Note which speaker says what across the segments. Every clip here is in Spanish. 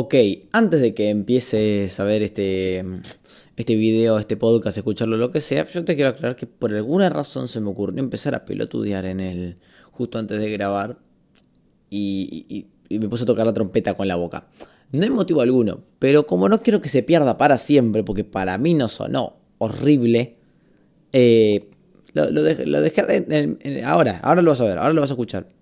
Speaker 1: Ok, antes de que empieces a ver este, este video, este podcast, escucharlo, lo que sea, yo te quiero aclarar que por alguna razón se me ocurrió empezar a pelotudear en el justo antes de grabar y, y- me puse a tocar la trompeta con la boca. No hay motivo alguno, pero como no quiero que se pierda para siempre, porque para mí no sonó horrible, eh, lo, dejé, lo ahora, ahora lo vas a ver, ahora lo vas a escuchar.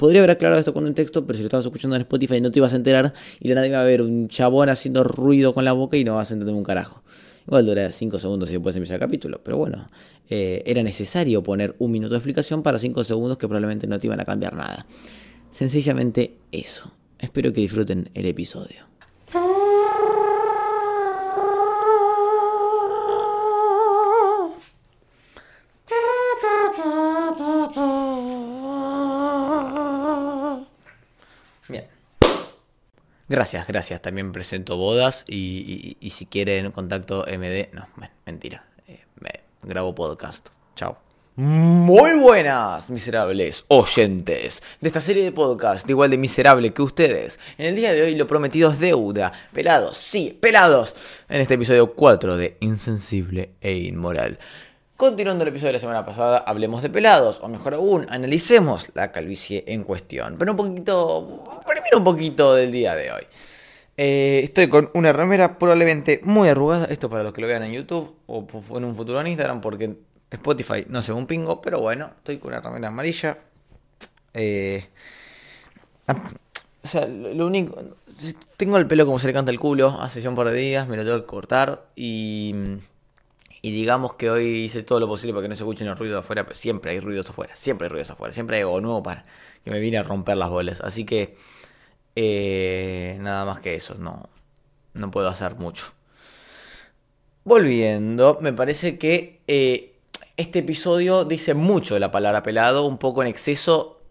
Speaker 1: Podría haber aclarado esto con un texto, pero si lo estabas escuchando en Spotify no te ibas a enterar y la nada iba a ver un chabón haciendo ruido con la boca y no vas a entender un carajo. Igual dura 5 segundos y después empieza el capítulo, pero bueno, eh, era necesario poner un minuto de explicación para 5 segundos que probablemente no te iban a cambiar nada. Sencillamente eso. Espero que disfruten el episodio. Gracias, gracias. También presento bodas y, si quieren contacto MD. No, mentira. Eh, me- grabo podcast. Chao. Muy buenas, miserables oyentes de esta serie de podcast, igual de miserable que ustedes. En el día de hoy lo prometido es deuda. Pelados, sí, pelados. En este episodio 4 de Insensible e Inmoral. Continuando el episodio de la semana pasada, hablemos de pelados, o mejor aún, analicemos la calvicie en cuestión. Pero un poquito, un poquito del día de hoy. Eh, estoy con una remera probablemente muy arrugada, esto para los que lo vean en YouTube o en un futuro en Instagram, porque Spotify no ve un pingo, pero bueno, estoy con una remera amarilla. Eh, ah, o sea, lo único, tengo el pelo como se le canta el culo, hace ya un par de días, me lo tengo que cortar y... Y digamos que hoy hice todo lo posible para que no se escuchen los ruidos afuera, pero siempre hay ruidos afuera, siempre hay ruidos afuera, siempre hay algo nuevo para que me viene a romper las bolas. Así que eh, nada más que eso, no, no puedo hacer mucho. Volviendo, me parece que eh, este episodio dice mucho de la palabra pelado, un poco en exceso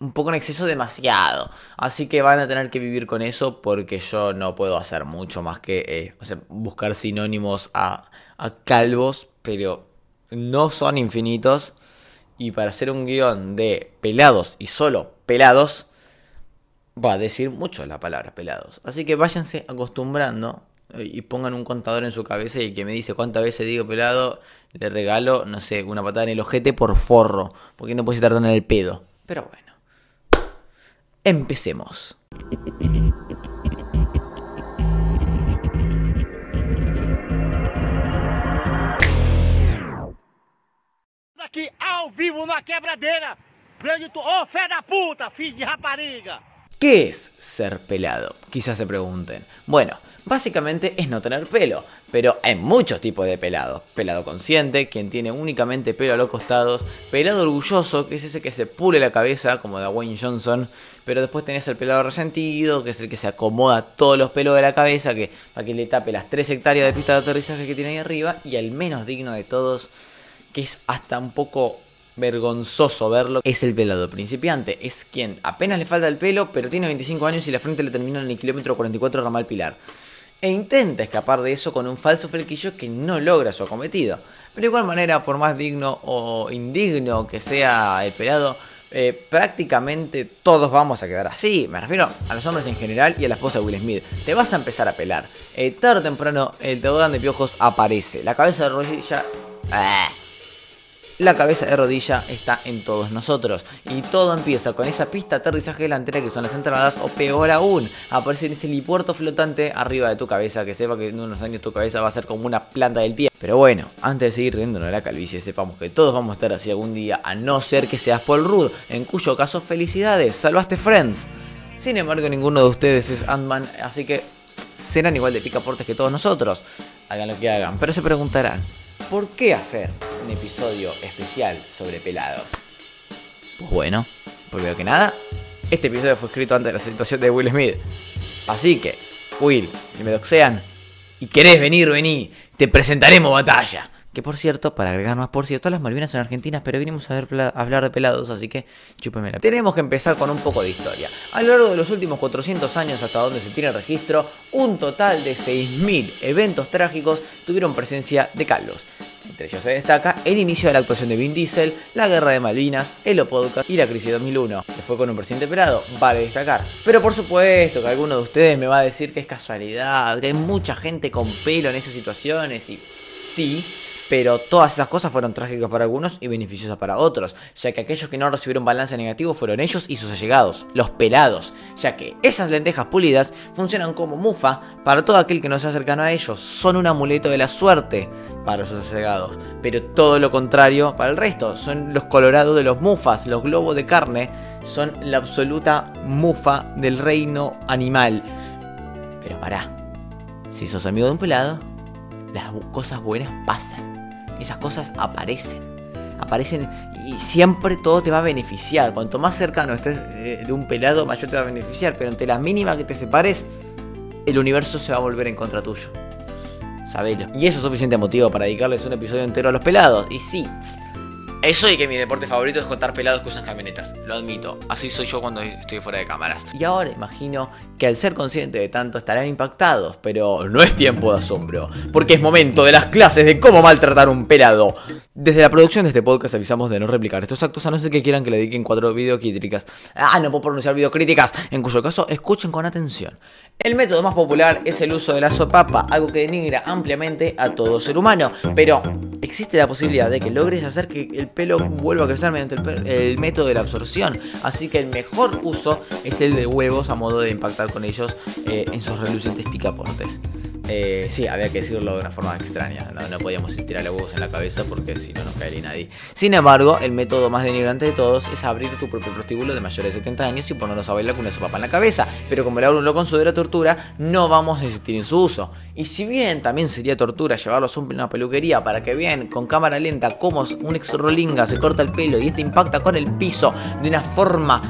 Speaker 1: un poco en exceso demasiado. Así que van a tener que vivir con eso porque yo no puedo hacer mucho más que eh, buscar sinónimos a, a calvos, pero no son infinitos. Y para hacer un guion de pelados y solo pelados, va a decir mucho la palabra pelados. Así que váyanse acostumbrando eh, y pongan un contador en su cabeza y que me dice cuántas veces digo pelado, le regalo, no sé, una patada en el ojete por forro, porque no puedes estar en el pedo. Pero bueno. Empecemos.
Speaker 2: aqui ao vivo na quebradeira. Grande tu... Fé da puta, filho de rapariga.
Speaker 1: ¿Qué es ser pelado? Quizás se pregunten. Bueno, básicamente es no tener pelo, pero hay muchos tipos de pelado. Pelado consciente, quien tiene únicamente pelo a los costados. Pelado orgulloso, que es ese que se pule la cabeza, como de Wayne Johnson. Pero después tenés el pelado resentido, que es el que se acomoda todos los pelos de la cabeza, que para que le tape las 3 hectáreas de pista de aterrizaje que tiene ahí arriba. Y el menos digno de todos, que es hasta un poco vergonzoso verlo, es el pelado principiante. Es quien apenas le falta el pelo, pero tiene 25 años y la frente le termina en el kilómetro 44 ramal pilar. E intenta escapar de eso con un falso flequillo que no logra su acometido. Pero de igual manera, por más digno o indigno que sea el pelado, eh, prácticamente todos vamos a quedar así. Me refiero a los hombres en general y a la esposa de Will Smith. Te vas a empezar a pelar. Eh, tarde o temprano, el tobogán de piojos aparece. La cabeza de rodilla. ¡Ah! La cabeza de rodilla está en todos nosotros. Y todo empieza con esa pista de aterrizaje delantera que son las entradas, o peor aún, aparece ese helipuerto flotante arriba de tu cabeza, que sepa que en unos años tu cabeza va a ser como una planta del pie. Pero bueno, antes de seguir riéndonos de la calvicie, sepamos que todos vamos a estar así algún día, a no ser que seas Paul Rudd, en cuyo caso felicidades, salvaste Friends. Sin embargo, ninguno de ustedes es Ant-Man, así que serán igual de picaportes que todos nosotros. Hagan lo que hagan, pero se preguntarán, ¿por qué hacer un episodio especial sobre pelados? Pues bueno, primero que nada, este episodio fue escrito antes de la situación de Will Smith. Así que, Will, si me doxean y querés venir, vení, te presentaremos batalla. Que por cierto, para agregar más, por cierto, las Malvinas son argentinas, pero vinimos a, ver a hablar de pelados, así que chúpemela. Tenemos que empezar con un poco de historia. A lo largo de los últimos 400 años, hasta donde se tiene registro, un total de 6.000 eventos trágicos tuvieron presencia de calvos. Entre ellos se destaca el inicio de la actuación de Vin Diesel, la guerra de Malvinas, el Podcast y la crisis de 2001, que fue con un presidente pelado, vale destacar. Pero por supuesto que alguno de ustedes me va a decir que es casualidad, que hay mucha gente con pelo en esas situaciones y sí, pero todas esas cosas fueron trágicas para algunos y beneficiosas para otros, ya que aquellos que no recibieron balance negativo fueron ellos y sus allegados, los pelados, ya que esas lentejas pulidas funcionan como mufa para todo aquel que no sea cercano a ellos, son un amuleto de la suerte para sus allegados, pero todo lo contrario para el resto, son los colorados de los mufas, los globos de carne, son la absoluta mufa del reino animal. Pero pará, si sos amigo de un pelado, las cosas buenas pasan esas cosas aparecen. Aparecen y siempre todo te va a beneficiar. Cuanto más cercano estés eh, de un pelado, mayor te va a beneficiar. Pero ante la mínima que te separes, el universo se va a volver en contra tuyo. Sabelo. Y eso es suficiente motivo para dedicarles un episodio entero a los pelados. Y sí, eso y que mi deporte favorito es contar pelados que usan camionetas, lo admito. Así soy yo cuando estoy fuera de cámaras. Y ahora imagino que al ser consciente de tanto estarán impactados, pero no es tiempo de asombro, porque es momento de las clases de cómo maltratar un pelado. Desde la producción de este podcast avisamos de no replicar estos actos a no ser que quieran que le dediquen cuatro videocríticas. Ah, no puedo pronunciar videocríticas, en cuyo caso escuchen con atención. El método más popular es el uso de la sopapa, algo que denigra ampliamente a todo ser humano, pero existe la posibilidad de que logres hacer que el pelo vuelva a crecer mediante el, método de la absorción. Así que el mejor uso es el de huevos a modo de impactar con ellos eh, en sus relucientes picaportes. Eh, sí, había que decirlo de una forma extraña. No, podíamos tirarle huevos en la cabeza porque si no nos caería nadie. Sin embargo, el método más denigrante de todos es abrir tu propio prostíbulo de mayores de 70 años y ponerlos a bailar con una sopapa en la cabeza. Pero como el lo considera tortura, no vamos a insistir en su uso. Y si bien también sería tortura llevarlos a una peluquería para que vean con cámara lenta cómo un ex rolinga se corta el pelo y este impacta con el piso de una forma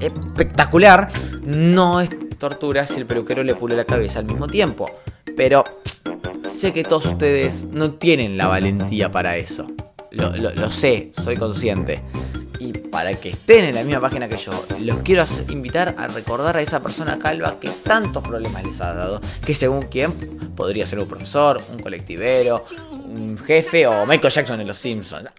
Speaker 1: espectacular, no es tortura si el peluquero le pule la cabeza al mismo tiempo. Pero sé que todos ustedes no tienen la valentía para eso. Lo, sé, soy consciente. Y para que estén en la misma página que yo, los quiero invitar a recordar a esa persona calva que tantos problemas les ha dado. Que según quién, podría ser un profesor, un colectivero, un jefe o Michael Jackson en Los Simpsons.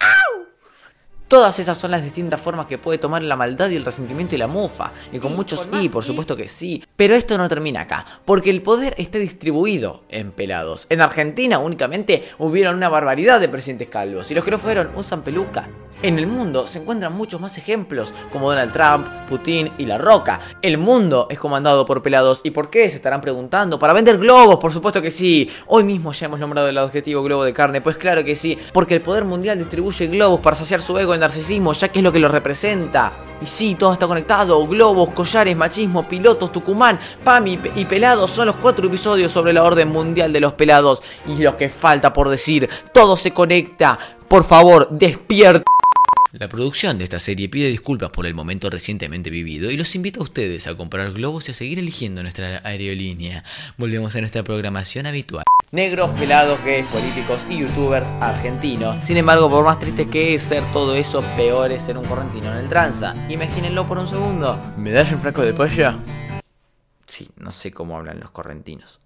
Speaker 1: Todas esas son las distintas formas que puede tomar la maldad y el resentimiento y la mufa. Y con muchos y, por supuesto que sí. Pero esto no termina acá, porque el poder está distribuido en pelados. En Argentina únicamente hubieron una barbaridad de presidentes calvos. Y los que no fueron usan peluca. En el mundo se encuentran muchos más ejemplos, como Donald Trump, Putin y La Roca. El mundo es comandado por pelados. ¿Y por qué? Se estarán preguntando. ¿Para vender globos? Por supuesto que sí. Hoy mismo ya hemos nombrado el objetivo globo de carne. Pues claro que sí, porque el poder mundial distribuye globos para saciar su ego en narcisismo, ya que es lo que lo representa. Y sí, todo está conectado. Globos, collares, machismo, pilotos, Tucumán, PAMI y pelados son los cuatro episodios sobre la orden mundial de los pelados. Y lo que falta por decir, todo se conecta. Por favor, despierta. La producción de esta serie pide disculpas por el momento recientemente vivido y los invita a ustedes a comprar globos y a seguir eligiendo nuestra aerolínea. Volvemos a nuestra programación habitual. Negros, pelados, gays, políticos y youtubers argentinos. Sin embargo, por más triste que es ser todo eso, peor es ser un correntino en el tranza. Imagínenlo por un segundo. ¿Me das un flaco de pollo? Sí, no sé cómo hablan los correntinos.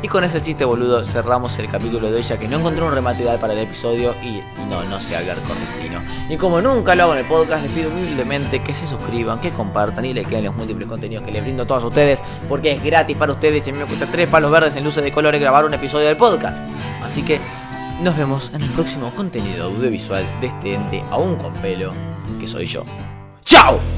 Speaker 1: Y con ese chiste boludo cerramos el capítulo de hoy ya que no encontré un remate ideal para el episodio y no, no sé hablar correntino. Y como nunca lo hago en el podcast, les pido humildemente que se suscriban, que compartan y le queden los múltiples contenidos que les brindo a todos ustedes porque es gratis para ustedes y a mí me cuesta tres palos verdes en luces de colores grabar un episodio del podcast. Así que nos vemos en el próximo contenido audiovisual de este ente aún con pelo, que soy yo. ¡Chao!